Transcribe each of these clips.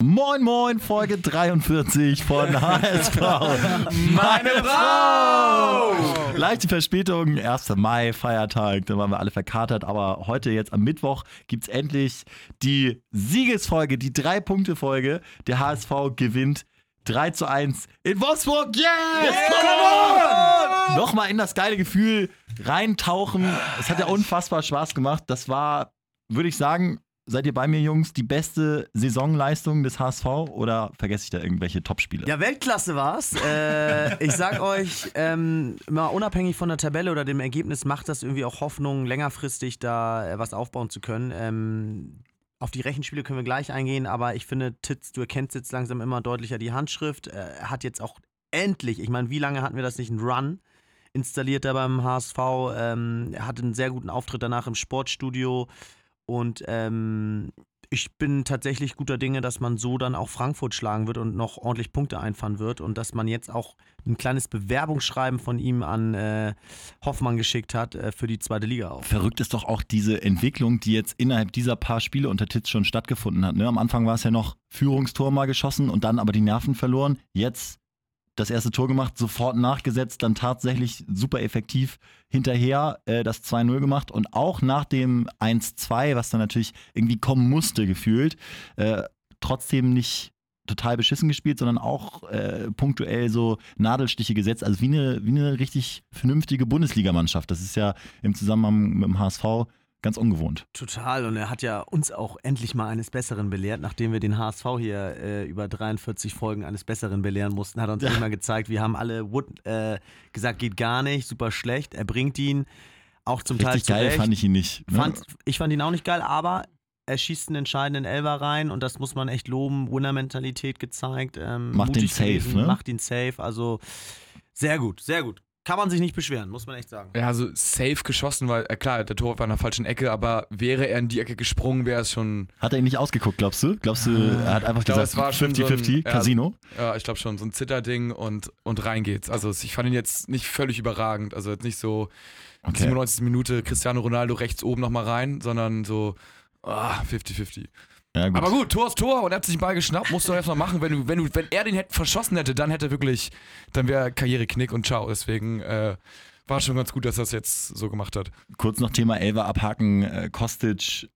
Moin Moin, Folge 43 von HSV. Meine Frau! Leichte Verspätung, 1. Mai, Feiertag, da waren wir alle verkatert, aber heute jetzt am Mittwoch gibt es endlich die Siegesfolge, die Drei-Punkte-Folge. Der HSV gewinnt 3 zu 1 in Wolfsburg. Yes! Yeah! Nochmal in das geile Gefühl reintauchen. Es hat ja unfassbar Spaß gemacht. Das war, würde ich sagen, Seid ihr bei mir, Jungs, die beste Saisonleistung des HSV oder vergesse ich da irgendwelche Topspiele? Ja, Weltklasse war's. äh, ich sag euch, ähm, mal unabhängig von der Tabelle oder dem Ergebnis macht das irgendwie auch Hoffnung, längerfristig da äh, was aufbauen zu können. Ähm, auf die Rechenspiele können wir gleich eingehen, aber ich finde, Titz, du erkennst jetzt langsam immer deutlicher die Handschrift. Äh, hat jetzt auch endlich, ich meine, wie lange hatten wir das nicht, einen Run installiert da beim HSV? Ähm, er hatte einen sehr guten Auftritt danach im Sportstudio. Und ähm, ich bin tatsächlich guter Dinge, dass man so dann auch Frankfurt schlagen wird und noch ordentlich Punkte einfahren wird und dass man jetzt auch ein kleines Bewerbungsschreiben von ihm an äh, Hoffmann geschickt hat äh, für die zweite Liga auch. Verrückt ist doch auch diese Entwicklung, die jetzt innerhalb dieser paar Spiele unter Titz schon stattgefunden hat. Ne? Am Anfang war es ja noch Führungstor mal geschossen und dann aber die Nerven verloren. Jetzt das erste Tor gemacht, sofort nachgesetzt, dann tatsächlich super effektiv hinterher äh, das 2-0 gemacht und auch nach dem 1-2, was dann natürlich irgendwie kommen musste, gefühlt, äh, trotzdem nicht total beschissen gespielt, sondern auch äh, punktuell so Nadelstiche gesetzt. Also wie eine, wie eine richtig vernünftige Bundesligamannschaft. Das ist ja im Zusammenhang mit dem HSV ganz ungewohnt. Total. Und er hat ja uns auch endlich mal eines Besseren belehrt, nachdem wir den HSV hier äh, über 43 Folgen eines Besseren belehren mussten, hat er uns ja. mal gezeigt, wir haben alle Wood äh, gesagt, geht gar nicht, super schlecht. Er bringt ihn auch zum Richtig Teil geil fand ich ihn nicht. Ne? Fand, ich fand ihn auch nicht geil, aber er schießt einen entscheidenden Elber rein und das muss man echt loben. Winner-Mentalität gezeigt. Ähm, macht ihn safe, gewesen, ne? Macht ihn safe. Also sehr gut, sehr gut kann man sich nicht beschweren, muss man echt sagen. Ja, also safe geschossen, weil, äh, klar, der Tor war in der falschen Ecke, aber wäre er in die Ecke gesprungen, wäre es schon. Hat er ihn nicht ausgeguckt, glaubst du? Glaubst du, er hat einfach glaub, gesagt, 50-50, so Casino? Ja, ich glaube schon, so ein Zitterding und, und rein geht's. Also ich fand ihn jetzt nicht völlig überragend, also jetzt nicht so okay. 97. Minute Cristiano Ronaldo rechts oben nochmal rein, sondern so 50-50. Ah, ja, gut. Aber gut, Tor ist Tor und er hat sich den Ball geschnappt, musst du erstmal machen. Wenn, du, wenn, du, wenn er den hätte verschossen hätte, dann hätte er wirklich, dann wäre Karriere Knick und ciao. Deswegen äh, war schon ganz gut, dass er es jetzt so gemacht hat. Kurz noch Thema Elva abhaken, äh, Kostic,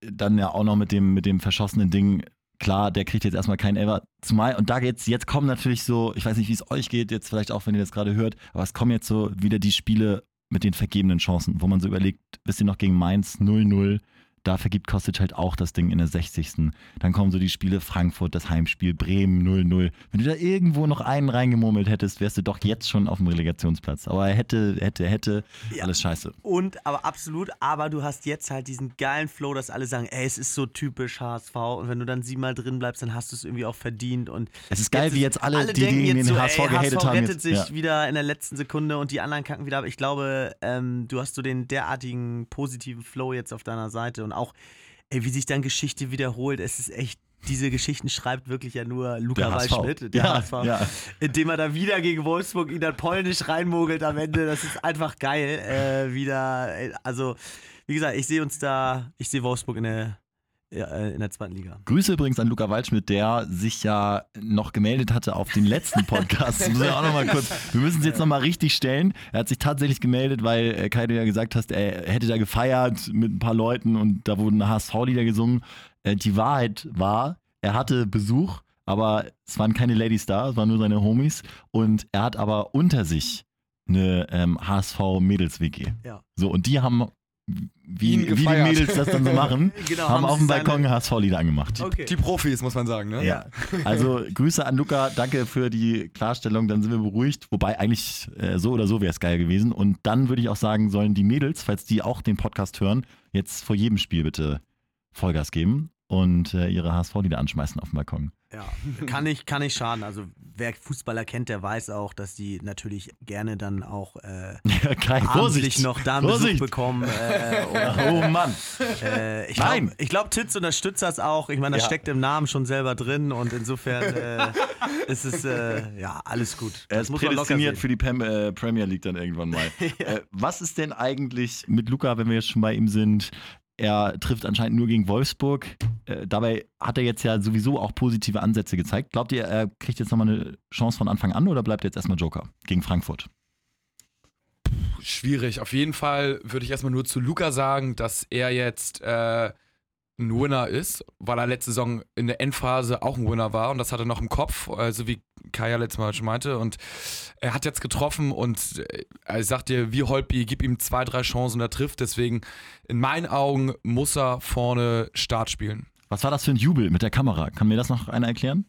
dann ja auch noch mit dem, mit dem verschossenen Ding. Klar, der kriegt jetzt erstmal keinen Elva. Zumal, und da geht's, jetzt kommen natürlich so, ich weiß nicht, wie es euch geht, jetzt vielleicht auch, wenn ihr das gerade hört, aber es kommen jetzt so wieder die Spiele mit den vergebenen Chancen, wo man so überlegt, wisst ihr noch gegen Mainz 0-0, da vergibt Kostic halt auch das Ding in der 60. Dann kommen so die Spiele Frankfurt, das Heimspiel, Bremen 0-0. Wenn du da irgendwo noch einen reingemurmelt hättest, wärst du doch jetzt schon auf dem Relegationsplatz. Aber er hätte, hätte, hätte, ja. alles scheiße. Und, aber absolut, aber du hast jetzt halt diesen geilen Flow, dass alle sagen, ey, es ist so typisch HSV. Und wenn du dann siebenmal drin bleibst, dann hast du es irgendwie auch verdient. Und es ist geil, wie jetzt alle, alle die, die den so, HSV ey, gehatet HSV haben. rettet jetzt, sich ja. wieder in der letzten Sekunde und die anderen kacken wieder ab. Ich glaube, ähm, du hast so den derartigen positiven Flow jetzt auf deiner Seite und und auch, ey, wie sich dann Geschichte wiederholt. Es ist echt diese Geschichten schreibt wirklich ja nur Luca Waldschmidt, der ja, HSV, ja. indem er da wieder gegen Wolfsburg ihn dann polnisch reinmogelt am Ende. Das ist einfach geil. Äh, wieder, also wie gesagt, ich sehe uns da, ich sehe Wolfsburg in der äh, in der zweiten Liga. Grüße übrigens an Luca Waldschmidt, der sich ja noch gemeldet hatte auf den letzten Podcast. Das muss ich auch noch mal kurz, wir müssen es jetzt nochmal richtig stellen. Er hat sich tatsächlich gemeldet, weil äh, Kai, du ja gesagt hast, er hätte da gefeiert mit ein paar Leuten und da wurden HSV-Lieder gesungen. Äh, die Wahrheit war, er hatte Besuch, aber es waren keine Ladies da, es waren nur seine Homies und er hat aber unter sich eine ähm, HSV-Mädels-WG. Ja. So, und die haben wie, wie die Mädels das dann so machen, genau, haben, haben auf dem Balkon HSV-Lieder angemacht. Okay. Die Profis, muss man sagen. Ne? Ja. Also Grüße an Luca, danke für die Klarstellung, dann sind wir beruhigt. Wobei eigentlich äh, so oder so wäre es geil gewesen. Und dann würde ich auch sagen, sollen die Mädels, falls die auch den Podcast hören, jetzt vor jedem Spiel bitte Vollgas geben und äh, ihre HSV-Lieder anschmeißen auf dem Balkon. Ja, kann nicht, kann nicht schaden. Also wer Fußballer kennt, der weiß auch, dass die natürlich gerne dann auch äh, kein, Vorsicht. noch da einen Besuch bekommen. Äh, oh Mann. Äh, ich Nein. Glaub, ich glaube, Titz unterstützt das auch. Ich meine, das ja. steckt im Namen schon selber drin und insofern äh, ist es äh, ja alles gut. Er ist prädestiniert für die Pem äh, Premier League dann irgendwann mal. ja. was ist denn eigentlich mit Luca, wenn wir jetzt schon bei ihm sind? Er trifft anscheinend nur gegen Wolfsburg. Äh, dabei hat er jetzt ja sowieso auch positive Ansätze gezeigt. Glaubt ihr, er kriegt jetzt nochmal eine Chance von Anfang an oder bleibt er jetzt erstmal Joker gegen Frankfurt? Schwierig. Auf jeden Fall würde ich erstmal nur zu Luca sagen, dass er jetzt äh, ein Winner ist, weil er letzte Saison in der Endphase auch ein Winner war und das hat er noch im Kopf, also wie Kaya letztes Mal schon meinte. Und er hat jetzt getroffen und äh, ich sag dir, wie Holpi, gib ihm zwei, drei Chancen und er trifft. Deswegen, in meinen Augen, muss er vorne Start spielen. Was war das für ein Jubel mit der Kamera? Kann mir das noch einer erklären?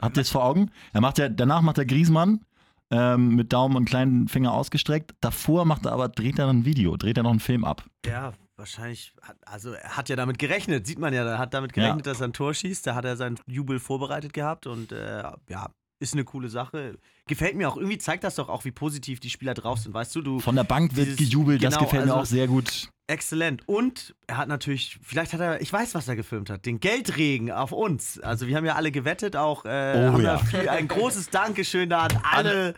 Habt ihr es vor Augen? Er macht ja, danach macht er Griesmann ähm, mit Daumen und kleinen Finger ausgestreckt. Davor macht er aber, dreht er ein Video, dreht er noch einen Film ab. Ja, wahrscheinlich, also er hat ja damit gerechnet, sieht man ja, er hat damit gerechnet, ja. dass er ein Tor schießt. Da hat er seinen Jubel vorbereitet gehabt und äh, ja, ist eine coole Sache. Gefällt mir auch. Irgendwie zeigt das doch auch, wie positiv die Spieler drauf sind. Weißt du, du. Von der Bank wird gejubelt, genau, das gefällt also, mir auch sehr gut. Exzellent. Und er hat natürlich, vielleicht hat er, ich weiß, was er gefilmt hat, den Geldregen auf uns. Also wir haben ja alle gewettet, auch äh, oh, ja. viel, ein großes Dankeschön da an alle.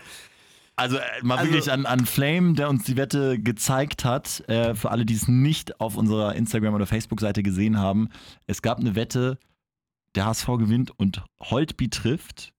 Also äh, mal also, wirklich an, an Flame, der uns die Wette gezeigt hat. Äh, für alle, die es nicht auf unserer Instagram- oder Facebook-Seite gesehen haben. Es gab eine Wette, der HSV gewinnt und Holtby trifft.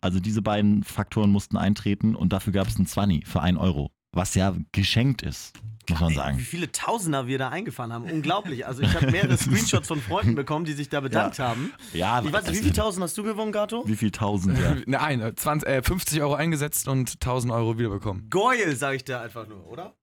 Also diese beiden Faktoren mussten eintreten und dafür gab es einen 20 für 1 Euro. Was ja geschenkt ist muss man sagen. Wie viele Tausender wir da eingefahren haben. Unglaublich. Also ich habe mehrere Screenshots von Freunden bekommen, die sich da bedankt ja. haben. Ja, ich weiß nicht, wie viele Tausend hast du gewonnen, Gato? Wie viele Tausend, ja. Nein, 20, äh, 50 Euro eingesetzt und 1000 Euro wiederbekommen. Goyle, sage ich da einfach nur, oder?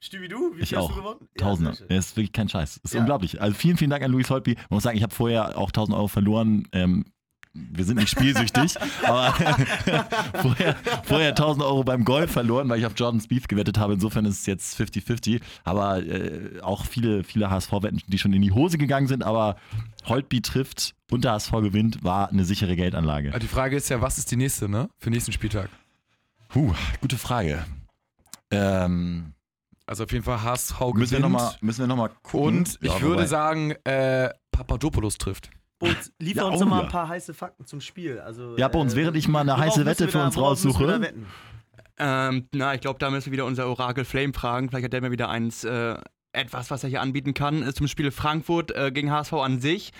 Stübi, du? Wie viel ich hast auch. du gewonnen? Tausender. Ja, das ist wirklich kein Scheiß. Das ist ja. unglaublich. Also vielen, vielen Dank an Luis Holtby. Man muss sagen, ich habe vorher auch 1000 Euro verloren. Ähm, wir sind nicht spielsüchtig, aber vorher, vorher 1000 Euro beim Golf verloren, weil ich auf Jordan Spieth gewettet habe. Insofern ist es jetzt 50-50. Aber äh, auch viele, viele HSV-Wetten, die schon in die Hose gegangen sind. Aber Holtby trifft und der HSV gewinnt, war eine sichere Geldanlage. die Frage ist ja, was ist die nächste, ne? Für den nächsten Spieltag? Puh, gute Frage. Ähm, also auf jeden Fall HSV gewinnt. Müssen wir nochmal noch, gucken. Und ich ja, würde sagen, äh, Papadopoulos trifft. Und liefer ja, uns oh, mal ein paar heiße Fakten zum Spiel. Also, ja, bei uns, äh, während ich mal eine heiße Wette für uns raussuche. Ähm, na, ich glaube, da müssen wir wieder unser Orakel Flame fragen. Vielleicht hat der mir wieder eins, äh, etwas, was er hier anbieten kann. Zum Spiel Frankfurt äh, gegen HSV an sich.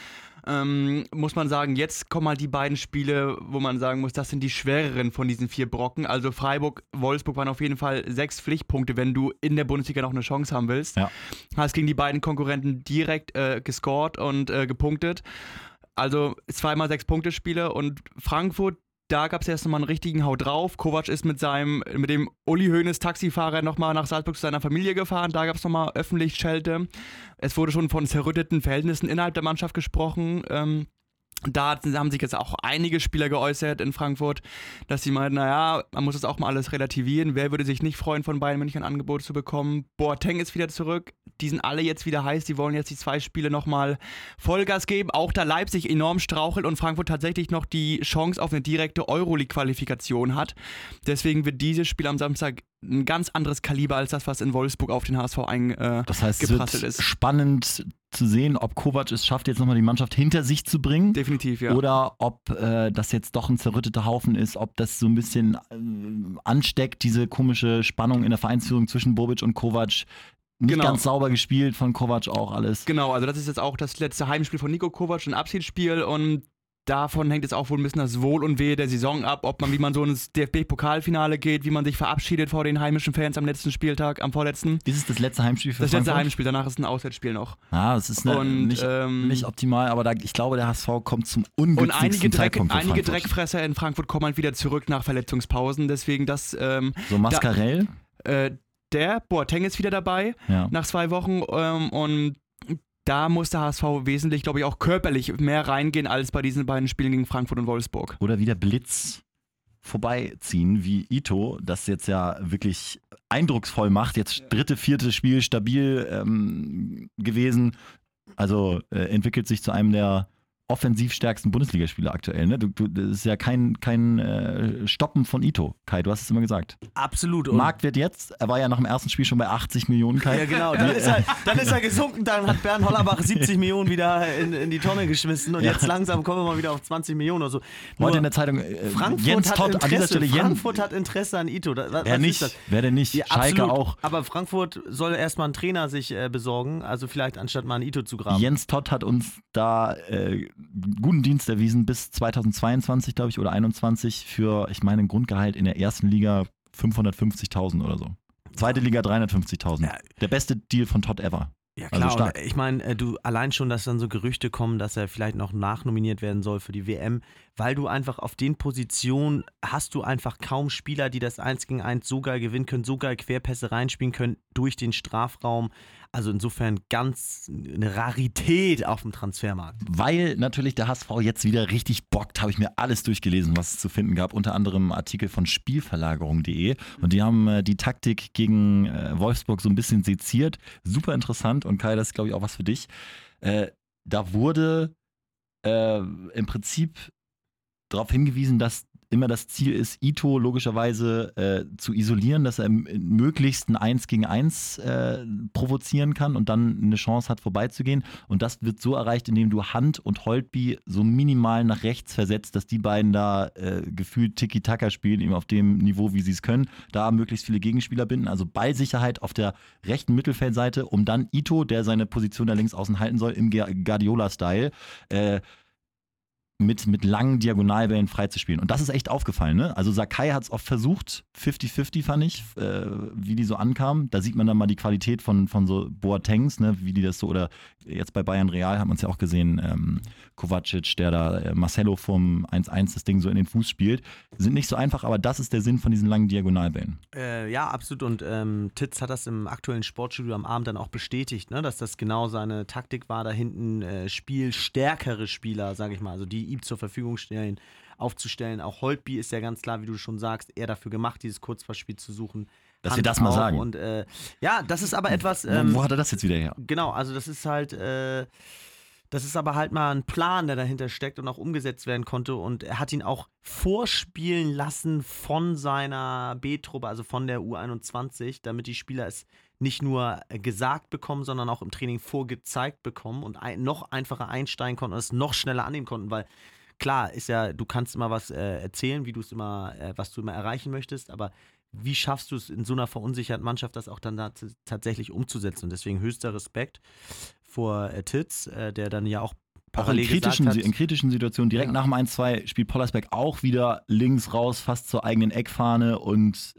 Ähm, muss man sagen, jetzt kommen halt die beiden Spiele, wo man sagen muss, das sind die schwereren von diesen vier Brocken. Also Freiburg, Wolfsburg waren auf jeden Fall sechs Pflichtpunkte, wenn du in der Bundesliga noch eine Chance haben willst. Ja. Hast gegen die beiden Konkurrenten direkt äh, gescored und äh, gepunktet. Also zweimal sechs Punkte Spiele und Frankfurt, da gab es erst nochmal einen richtigen Hau drauf. Kovac ist mit seinem, mit dem Uli Hoeneß Taxifahrer nochmal nach Salzburg zu seiner Familie gefahren. Da gab es nochmal öffentlich Schelte. Es wurde schon von zerrütteten Verhältnissen innerhalb der Mannschaft gesprochen. Ähm, da haben sich jetzt auch einige Spieler geäußert in Frankfurt, dass sie meinten, naja, man muss das auch mal alles relativieren. Wer würde sich nicht freuen, von Bayern München ein Angebot zu bekommen? Boateng ist wieder zurück. Die sind alle jetzt wieder heiß. Die wollen jetzt die zwei Spiele nochmal Vollgas geben. Auch da Leipzig enorm strauchelt und Frankfurt tatsächlich noch die Chance auf eine direkte Euroleague-Qualifikation hat. Deswegen wird dieses Spiel am Samstag ein ganz anderes Kaliber als das, was in Wolfsburg auf den HSV eingeprasselt äh, das heißt, es wird ist. Spannend zu sehen, ob Kovac es schafft, jetzt nochmal die Mannschaft hinter sich zu bringen. Definitiv, ja. Oder ob äh, das jetzt doch ein zerrütteter Haufen ist, ob das so ein bisschen äh, ansteckt, diese komische Spannung in der Vereinsführung zwischen Bobic und Kovac. Nicht genau. ganz sauber gespielt von Kovac auch alles. Genau, also das ist jetzt auch das letzte Heimspiel von Nico Kovac, ein Abschiedsspiel und davon hängt jetzt auch wohl ein bisschen das Wohl und Wehe der Saison ab, ob man, wie man so ins DFB-Pokalfinale geht, wie man sich verabschiedet vor den heimischen Fans am letzten Spieltag, am vorletzten. Ist es das letzte Heimspiel für Das Frankfurt? letzte Heimspiel, danach ist ein Auswärtsspiel noch. Ah, das ist eine, und, nicht, ähm, nicht, optimal, aber da, ich glaube, der HSV kommt zum ungünstigsten und einige Dreck, einige Dreckfresser in Frankfurt kommen halt wieder zurück nach Verletzungspausen, deswegen das... Ähm, so Mascarell? Da, äh, der Boateng ist wieder dabei ja. nach zwei Wochen ähm, und da muss der HSV wesentlich, glaube ich, auch körperlich mehr reingehen als bei diesen beiden Spielen gegen Frankfurt und Wolfsburg. Oder wieder Blitz vorbeiziehen, wie Ito das jetzt ja wirklich eindrucksvoll macht. Jetzt dritte, vierte Spiel stabil ähm, gewesen. Also äh, entwickelt sich zu einem der offensiv stärksten Bundesligaspieler aktuell. Ne? Du, du, das ist ja kein, kein äh, Stoppen von Ito, Kai, du hast es immer gesagt. Absolut. Und Marktwert jetzt, er war ja nach dem ersten Spiel schon bei 80 Millionen, Kai. Ja, genau. Dann ist, er, dann ist er gesunken, dann hat Bernd Hollerbach 70 Millionen wieder in, in die Tonne geschmissen und ja. jetzt langsam kommen wir mal wieder auf 20 Millionen oder so. Nur Heute in der Zeitung, äh, Frankfurt Jens hat Todd Interesse, an dieser Stelle. Frankfurt hat Interesse an Ito. Was, wer nicht? Wer denn nicht? Ja, Schalke absolut. auch. Aber Frankfurt soll erstmal einen Trainer sich äh, besorgen, also vielleicht anstatt mal einen Ito zu graben. Jens Todd hat uns da äh, guten Dienst erwiesen bis 2022, glaube ich, oder 2021 für, ich meine, ein Grundgehalt in der ersten Liga 550.000 oder so. Zweite Liga 350.000. Ja. Der beste Deal von Todd ever. Ja also klar, also ich meine, äh, du allein schon, dass dann so Gerüchte kommen, dass er vielleicht noch nachnominiert werden soll für die WM, weil du einfach auf den Positionen hast du einfach kaum Spieler, die das 1 gegen 1 so geil gewinnen können, so geil Querpässe reinspielen können durch den Strafraum. Also insofern ganz eine Rarität auf dem Transfermarkt. Weil natürlich der HSV jetzt wieder richtig bockt, habe ich mir alles durchgelesen, was es zu finden gab. Unter anderem Artikel von Spielverlagerung.de. Und die haben äh, die Taktik gegen äh, Wolfsburg so ein bisschen seziert. Super interessant. Und Kai, das ist, glaube ich, auch was für dich. Äh, da wurde im Prinzip darauf hingewiesen, dass immer das Ziel ist, Ito logischerweise äh, zu isolieren, dass er möglichst ein 1 gegen 1 äh, provozieren kann und dann eine Chance hat, vorbeizugehen. Und das wird so erreicht, indem du Hand und Holtby so minimal nach rechts versetzt, dass die beiden da äh, gefühlt Tiki-Taka spielen, eben auf dem Niveau, wie sie es können, da möglichst viele Gegenspieler binden. Also Ballsicherheit auf der rechten Mittelfeldseite, um dann Ito, der seine Position da links außen halten soll, im Guardiola-Style, äh, mit, mit langen Diagonalbällen freizuspielen. Und das ist echt aufgefallen. Ne? Also Sakai hat es oft versucht, 50-50 fand ich, äh, wie die so ankamen. Da sieht man dann mal die Qualität von, von so Boatengs, ne? wie die das so, oder jetzt bei Bayern Real hat man es ja auch gesehen, ähm, Kovacic, der da äh, Marcelo vom 1-1 das Ding so in den Fuß spielt. Sind nicht so einfach, aber das ist der Sinn von diesen langen Diagonalbällen. Äh, ja, absolut. Und ähm, Titz hat das im aktuellen Sportstudio am Abend dann auch bestätigt, ne? dass das genau seine Taktik war, da hinten äh, spielstärkere Spieler, sage ich mal, also die ihm zur Verfügung stellen, aufzustellen. Auch Holtby ist ja ganz klar, wie du schon sagst, eher dafür gemacht, dieses Kurzpassspiel zu suchen. Dass Hand wir das mal sagen. Und äh, ja, das ist aber etwas. Ähm, wo, wo, hat er das jetzt wieder her? Genau, also das ist halt. Äh, das ist aber halt mal ein Plan, der dahinter steckt und auch umgesetzt werden konnte. Und er hat ihn auch vorspielen lassen von seiner B-Truppe, also von der U21, damit die Spieler es nicht nur gesagt bekommen, sondern auch im Training vorgezeigt bekommen und noch einfacher einsteigen konnten und es noch schneller annehmen konnten, weil klar ist ja, du kannst immer was äh, erzählen, wie du es immer, äh, was du immer erreichen möchtest, aber wie schaffst du es in so einer verunsicherten Mannschaft, das auch dann da tatsächlich umzusetzen? Und deswegen höchster Respekt vor äh, Titz, äh, der dann ja auch auch in kritischen, in kritischen Situationen, direkt ja. nach dem 1-2 spielt Pollersbeck auch wieder links raus, fast zur eigenen Eckfahne und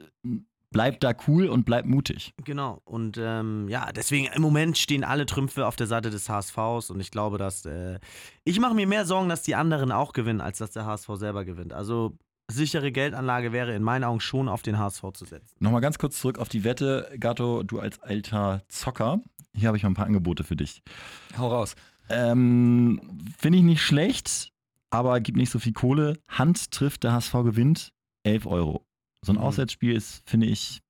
bleibt da cool und bleibt mutig. Genau. Und ähm, ja, deswegen im Moment stehen alle Trümpfe auf der Seite des HSVs und ich glaube, dass äh, ich mache mir mehr Sorgen, dass die anderen auch gewinnen, als dass der HSV selber gewinnt. Also sichere Geldanlage wäre in meinen Augen schon auf den HSV zu setzen. Nochmal ganz kurz zurück auf die Wette. Gatto, du als alter Zocker, hier habe ich mal ein paar Angebote für dich. Hau raus. Ähm, Finde ich nicht schlecht, aber gibt nicht so viel Kohle. Hand trifft, der HSV gewinnt, 11 Euro. So ein mhm. Auswärtsspiel ist, finde ich,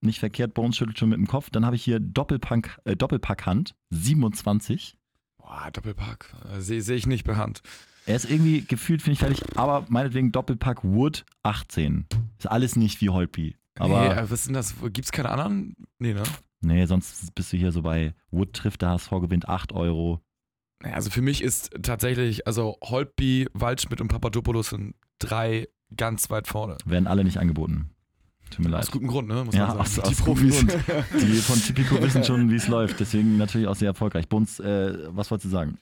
nicht verkehrt. Bones schüttelt schon mit dem Kopf. Dann habe ich hier Doppelpack, äh, Doppelpackhand, 27. Boah, Doppelpack. Äh, Sehe seh ich nicht per Hand. Er ist irgendwie gefühlt, finde ich fertig, aber meinetwegen Doppelpack Wood 18. Ist alles nicht wie Holpi. Aber nee, was ist denn das? Gibt es keine anderen? Nee, ne? Nee, sonst bist du hier so bei Wood trifft der HSV, gewinnt 8 Euro. Also für mich ist tatsächlich, also Holtby, Waldschmidt und Papadopoulos sind drei ganz weit vorne. Werden alle nicht angeboten. Tut mir leid. Aus gutem Grund, ne? Muss ja, aus, aus, die Profis. Die von Tipico wissen schon, wie es läuft. Deswegen natürlich auch sehr erfolgreich. Bunz, äh, was wolltest du sagen?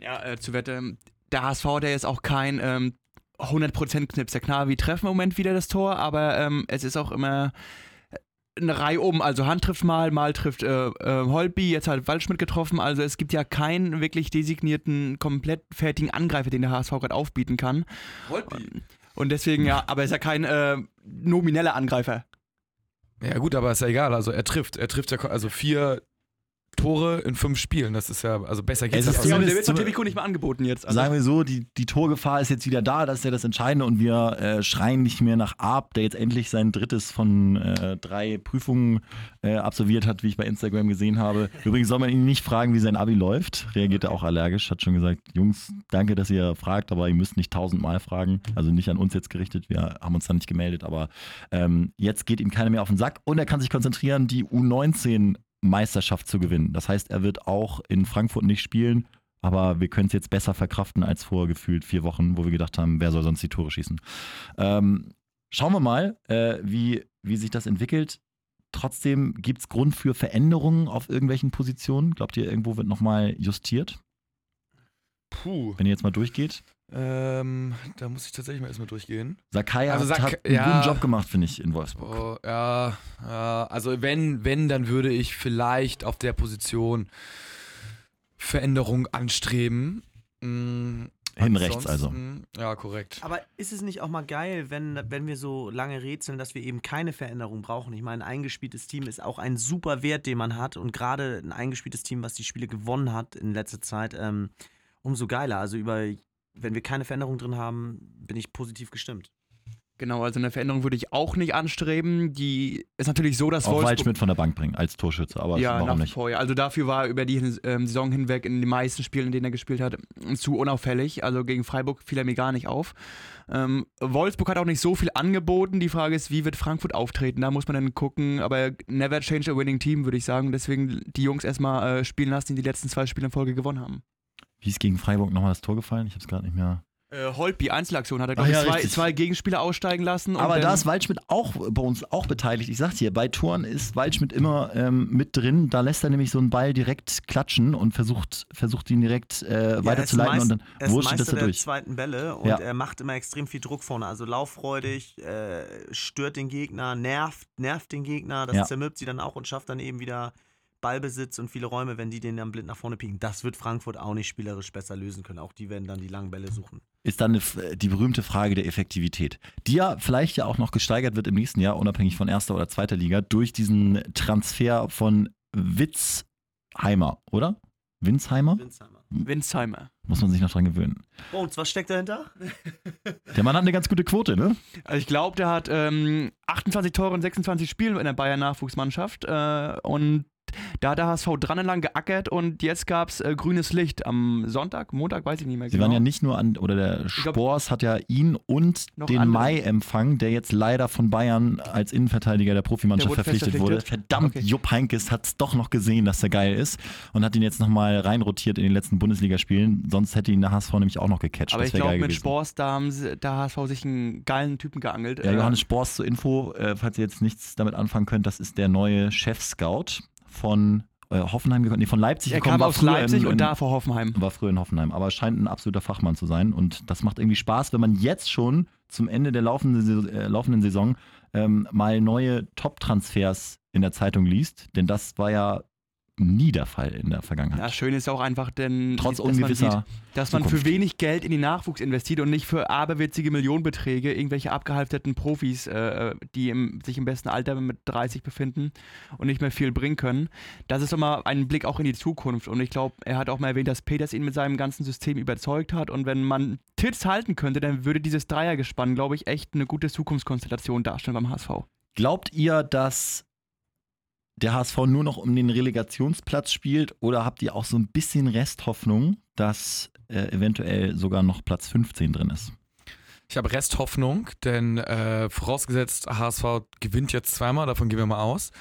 Ja, äh, zu Wette, der HSV, der ist auch kein ähm, 100% Knipser. Klar, wir treffen im Moment wieder das Tor, aber ähm, es ist auch immer eine Reihe um. Also Hand trifft mal, mal trifft äh, äh, Holby, jetzt hat Waldschmidt getroffen. Also es gibt ja keinen wirklich designierten, komplett fertigen Angreifer, den der HSV gerade aufbieten kann. Holby? Und deswegen, ja, aber er ist ja kein äh, nomineller Angreifer. Ja gut, aber ist ja egal. Also er trifft. Er trifft ja, also vier Tore in fünf Spielen. Das ist ja, also besser geht's Es das ist Ja, auch und nicht. der wird von Tipico nicht mehr angeboten jetzt. Also, Sagen wir so, die, die Torgefahr ist jetzt wieder da, das ist ja das Entscheidende und wir äh, schreien nicht mehr nach Ab, der jetzt endlich sein drittes von äh, drei Prüfungen äh, absolviert hat, wie ich bei Instagram gesehen habe. Übrigens soll man ihn nicht fragen, wie sein Abi läuft. Reagiert er auch allergisch, hat schon gesagt, Jungs, danke, dass ihr fragt, aber ihr müsst nicht tausendmal fragen. Also nicht an uns jetzt gerichtet, wir haben uns da nicht gemeldet, aber ähm, jetzt geht ihm keiner mehr auf den Sack und er kann sich konzentrieren, die U19 Meisterschaft zu gewinnen. Das heißt, er wird auch in Frankfurt nicht spielen, aber wir können es jetzt besser verkraften als vor gefühlt vier Wochen, wo wir gedacht haben, wer soll sonst die Tore schießen. Ähm, schauen wir mal, äh, wie, wie sich das entwickelt. Trotzdem gibt es Grund für Veränderungen auf irgendwelchen Positionen. Glaubt ihr, irgendwo wird nochmal justiert, Puh. wenn ihr jetzt mal durchgeht? Ähm, da muss ich tatsächlich mal erstmal durchgehen. Sakai Also hat, Sak- hat einen ja. guten Job gemacht, finde ich, in Wolfsburg. Oh, ja, ja, also wenn, wenn, dann würde ich vielleicht auf der Position Veränderung anstreben. Mm, Hin rechts also. Ja, korrekt. Aber ist es nicht auch mal geil, wenn, wenn wir so lange rätseln, dass wir eben keine Veränderung brauchen? Ich meine, ein eingespieltes Team ist auch ein super Wert, den man hat. Und gerade ein eingespieltes Team, was die Spiele gewonnen hat in letzter Zeit, ähm, umso geiler. Also über, wenn wir keine Veränderung drin haben, bin ich positiv gestimmt. genau, also eine Veränderung würde ich auch nicht anstreben. Die ist natürlich so, dass Auch Wolfsburg. Waldschmidt von der Bank bringen als Torschütze, aber ja, warum nicht? vor. ja. Also dafür war er über die ähm, Saison hinweg in den meisten Spielen, in denen er gespielt hat, zu unauffällig. Also gegen Freiburg fiel er mir gar nicht auf. Ähm, Wolfsburg hat auch nicht so viel angeboten. Die Frage ist, wie wird Frankfurt auftreten? Da muss man dann gucken. Aber never change a winning team, würde ich sagen. Deswegen die Jungs erstmal äh, spielen lassen, die die letzten zwei Spiele in Folge gewonnen haben. Wie ist gegen Freiburg nochmal das Tor gefallen? Ich habe es gerade nicht mehr. Äh, Holtby, Einzelaktion, hat er, glaube ja, ich, zwei, richtig. zwei Gegenspieler aussteigen lassen. und Aber da ist Waldschmidt auch bei uns auch beteiligt. Ich sag dir, bei Toren ist Waldschmidt immer ähm, mit drin. Da lässt er nämlich so einen Ball direkt klatschen und versucht, versucht ihn direkt äh, weiterzuleiten meist- und dann Er ist wurscht das Meister er der durch. zweiten Bälle und Ja. er macht immer extrem viel Druck vorne. Also lauffreudig, äh, stört den Gegner, nervt, nervt den Gegner. Das Ja. zermürbt sie dann auch und schafft dann eben wieder Ballbesitz und viele Räume, wenn die den dann blind nach vorne pieken. Das wird Frankfurt auch nicht spielerisch besser lösen können. Auch die werden dann die langen Bälle suchen. Ist dann F- die berühmte Frage der Effektivität, die ja vielleicht ja auch noch gesteigert wird im nächsten Jahr, unabhängig von erster oder zweiter Liga, durch diesen Transfer von Witzheimer, oder? Winsheimer? Winsheimer. Winsheimer. Muss man sich noch dran gewöhnen. Bones, was steckt dahinter? Der Mann hat eine ganz gute Quote, ne? Also ich glaube, der hat ähm, 28 Tore in 26 Spielen in der Bayern Nachwuchsmannschaft äh, und da hat der HSV dran lang geackert und jetzt gab es äh, grünes Licht am Sonntag, Montag, weiß ich nicht mehr Sie genau. waren ja nicht nur an, oder der glaub- Spors hat ja ihn und den andere. Mai empfangen, der jetzt leider von Bayern als Innenverteidiger der Profimannschaft Der fest verpflichtet wurde. verpflichtet? Verdammt, Okay. Jupp Heynckes hat es doch noch gesehen, dass er geil ist und hat ihn jetzt nochmal reinrotiert in den letzten Bundesligaspielen. Sonst hätte ihn der HSV nämlich auch noch gecatcht. Aber das ich glaube, mit gewesen. Spors, da haben sie, da HSV sich einen geilen Typen geangelt. Ja, Äh, Johannes Spors zur Info, äh, falls ihr jetzt nichts damit anfangen könnt, das ist der neue Chef-Scout von äh, Hoffenheim gekommen, nee, von Leipzig er gekommen. kam war aus Leipzig in, und da vor Hoffenheim. war früher in Hoffenheim, aber scheint ein absoluter Fachmann zu sein und das macht irgendwie Spaß, wenn man jetzt schon zum Ende der laufenden, Saison- äh, laufenden Saison ähm, mal neue Top-Transfers in der Zeitung liest, denn das war ja nie der Fall in der Vergangenheit. Ja, schön ist auch einfach, denn Trotz dass man, ungewisser sieht, dass man für wenig Geld in den Nachwuchs investiert und nicht für aberwitzige Millionenbeträge irgendwelche abgehalfterten Profis, äh, die im, sich im besten Alter mit 30 befinden und nicht mehr viel bringen können. Das ist immer ein Blick auch in die Zukunft und ich glaube, er hat auch mal erwähnt, dass Peters ihn mit seinem ganzen System überzeugt hat und wenn man Tits halten könnte, dann würde dieses Dreiergespann, glaube ich, echt eine gute Zukunftskonstellation darstellen beim HSV. Glaubt ihr, dass der HSV nur noch um den Relegationsplatz spielt oder habt ihr auch so ein bisschen Resthoffnung, dass äh, eventuell sogar noch Platz 15 drin ist? Ich habe Resthoffnung, denn äh, vorausgesetzt, HSV gewinnt jetzt zweimal, davon gehen wir mal aus,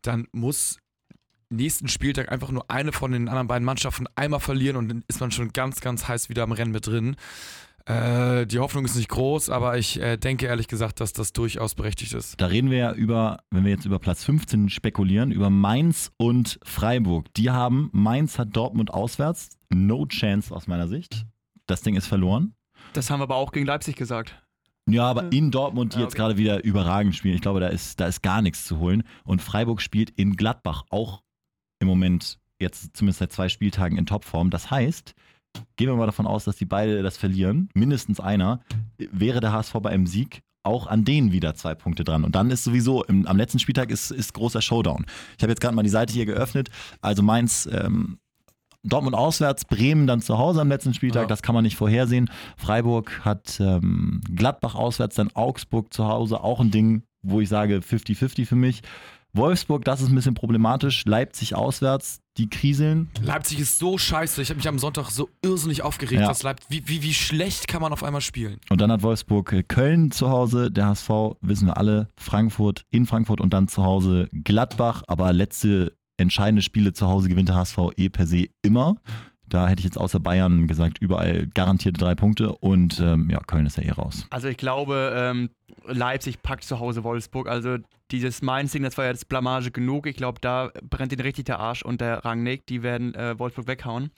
dann muss nächsten Spieltag einfach nur eine von den anderen beiden Mannschaften einmal verlieren und dann ist man schon ganz, ganz heiß wieder am Rennen mit drin. Äh, die Hoffnung ist nicht groß, aber ich äh, denke ehrlich gesagt, dass das durchaus berechtigt ist. Da reden wir ja über, wenn wir jetzt über Platz 15 spekulieren, über Mainz und Freiburg. Die haben, Mainz hat Dortmund auswärts, no chance aus meiner Sicht. Das Ding ist verloren. Das haben wir aber auch gegen Leipzig gesagt. Ja, aber in Dortmund, die Ja, jetzt okay. gerade wieder überragend spielen, ich glaube, da ist, da ist gar nichts zu holen. Und Freiburg spielt in Gladbach auch im Moment jetzt zumindest seit zwei Spieltagen in Topform. Das heißt, gehen wir mal davon aus, dass die beide das verlieren, mindestens einer, wäre der HSV bei einem Sieg auch an denen wieder zwei Punkte dran. Und dann ist sowieso, im, am letzten Spieltag ist, ist großer Showdown. Ich habe jetzt gerade mal die Seite hier geöffnet. Also Mainz ähm, Dortmund auswärts, Bremen dann zu Hause am letzten Spieltag, ja. das kann man nicht vorhersehen. Freiburg hat ähm, Gladbach auswärts, dann Augsburg zu Hause, auch ein Ding, wo ich sage 50-50 für mich. Wolfsburg, das ist ein bisschen problematisch. Leipzig auswärts, die kriseln. Leipzig ist so scheiße. Ich habe mich am Sonntag so irrsinnig aufgeregt. Ja. Das Leipzig, wie, wie, wie schlecht kann man auf einmal spielen? Und dann hat Wolfsburg äh, Köln zu Hause, der HSV, wissen wir alle, Frankfurt in Frankfurt und dann zu Hause Gladbach. Aber letzte entscheidende Spiele zu Hause gewinnt der HSV eh per se immer. Da hätte ich jetzt außer Bayern gesagt, überall garantierte drei Punkte und ähm, ja, Köln ist ja eh raus. Also ich glaube, ähm, Leipzig packt zu Hause Wolfsburg. Also dieses Mainz-Ding, das war jetzt Blamage genug. Ich glaube, da brennt ihnen richtig der Arsch und der Rangnick. Die werden äh, Wolfsburg weghauen.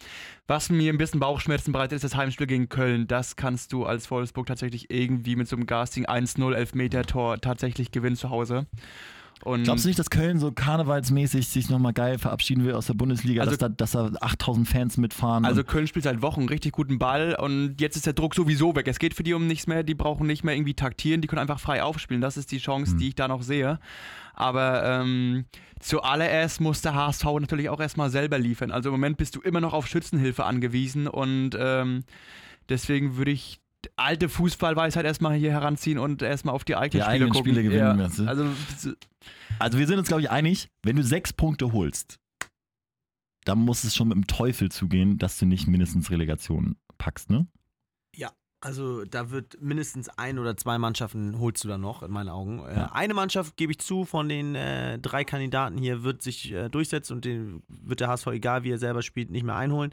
Was mir ein bisschen Bauchschmerzen bereitet, ist das Heimspiel gegen Köln. Das kannst du als Wolfsburg tatsächlich irgendwie mit so einem Gasting 1-0 Elfmeter-Tor tatsächlich gewinnen zu Hause. Und Glaubst du nicht, dass Köln so karnevalsmäßig sich nochmal geil verabschieden will aus der Bundesliga, also, dass, da, dass da 8000 Fans mitfahren? Also Köln spielt seit Wochen richtig guten Ball und jetzt ist der Druck sowieso weg. Es geht für die um nichts mehr, die brauchen nicht mehr irgendwie taktieren, die können einfach frei aufspielen. Das ist die Chance, hm. die ich da noch sehe. Aber ähm, zuallererst muss der HSV natürlich auch erstmal selber liefern. Also im Moment bist du immer noch auf Schützenhilfe angewiesen und ähm, deswegen würde ich alte Fußballweisheit erstmal hier heranziehen und erstmal auf die eigenen die Spiele eigenen gucken. Spiele gewinnen. Ja. Also, also wir sind uns, glaube ich, einig, wenn du sechs Punkte holst, dann muss es schon mit dem Teufel zugehen, dass du nicht mindestens Relegation packst, ne? Ja, also da wird mindestens ein oder zwei Mannschaften holst du da noch, in meinen Augen. Äh, ja. Eine Mannschaft, gebe ich zu, von den äh, drei Kandidaten hier wird sich äh, durchsetzen und den wird der HSV, egal wie er selber spielt, nicht mehr einholen.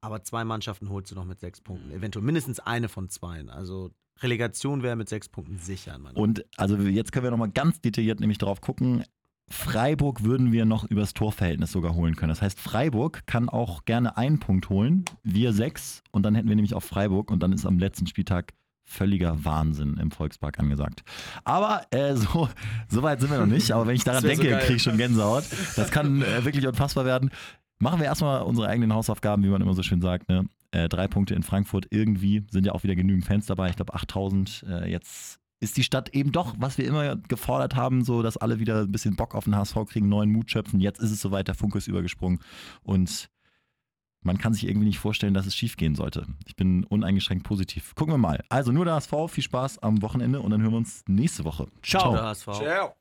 Aber zwei Mannschaften holst du noch mit sechs Punkten. Eventuell mindestens eine von zwei. Also Relegation wäre mit sechs Punkten sicher. Und also jetzt können wir nochmal ganz detailliert nämlich drauf gucken. Freiburg würden wir noch übers Torverhältnis sogar holen können. Das heißt, Freiburg kann auch gerne einen Punkt holen, wir sechs und dann hätten wir nämlich auch Freiburg und dann ist am letzten Spieltag völliger Wahnsinn im Volkspark angesagt. Aber äh, so, so weit sind wir noch nicht. Aber wenn ich daran denke, so kriege ich schon Gänsehaut. Das kann äh, wirklich unfassbar werden. Machen wir erstmal unsere eigenen Hausaufgaben, wie man immer so schön sagt. Ne? Äh, drei Punkte in Frankfurt irgendwie, sind ja auch wieder genügend Fans dabei. Ich glaube 8000. Äh, jetzt ist die Stadt eben doch, was wir immer gefordert haben, so dass alle wieder ein bisschen Bock auf den HSV kriegen, neuen Mut schöpfen. Jetzt ist es soweit, der Funke ist übergesprungen. Und man kann sich irgendwie nicht vorstellen, dass es schief gehen sollte. Ich bin uneingeschränkt positiv. Gucken wir mal. Also nur der HSV, viel Spaß am Wochenende und dann hören wir uns nächste Woche. Ciao. Ciao. Der HSV. Ciao.